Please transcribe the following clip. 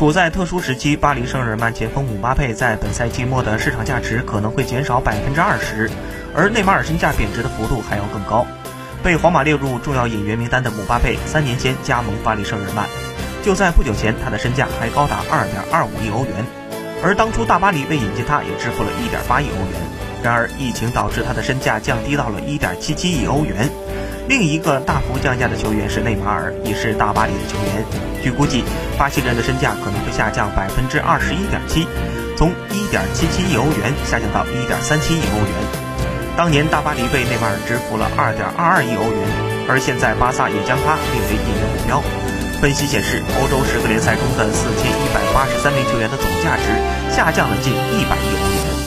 处在特殊时期，巴黎圣日耳曼前锋姆巴佩在本赛季末的市场价值可能会减少百分之二十，而内马尔身价贬值的幅度还要更高。被皇马列入重要引援名单的姆巴佩，三年前加盟巴黎圣日耳曼，就在不久前，他的身价还高达二点二五亿欧元，而当初大巴黎为引进他也支付了一点八亿欧元。然而，疫情导致他的身价降低到了一点七七亿欧元。另一个大幅降价的球员是内马尔，也是大巴黎的球员。据估计，巴西人的身价可能会下降百分之二十一点七，从一点七七亿欧元下降到一点三七亿欧元。当年大巴黎为内马尔支付了二点二二亿欧元，而现在巴萨也将他列为引援目标。分析显示，欧洲十个联赛中的四千一百八十三名球员的总价值下降了近一百亿欧元。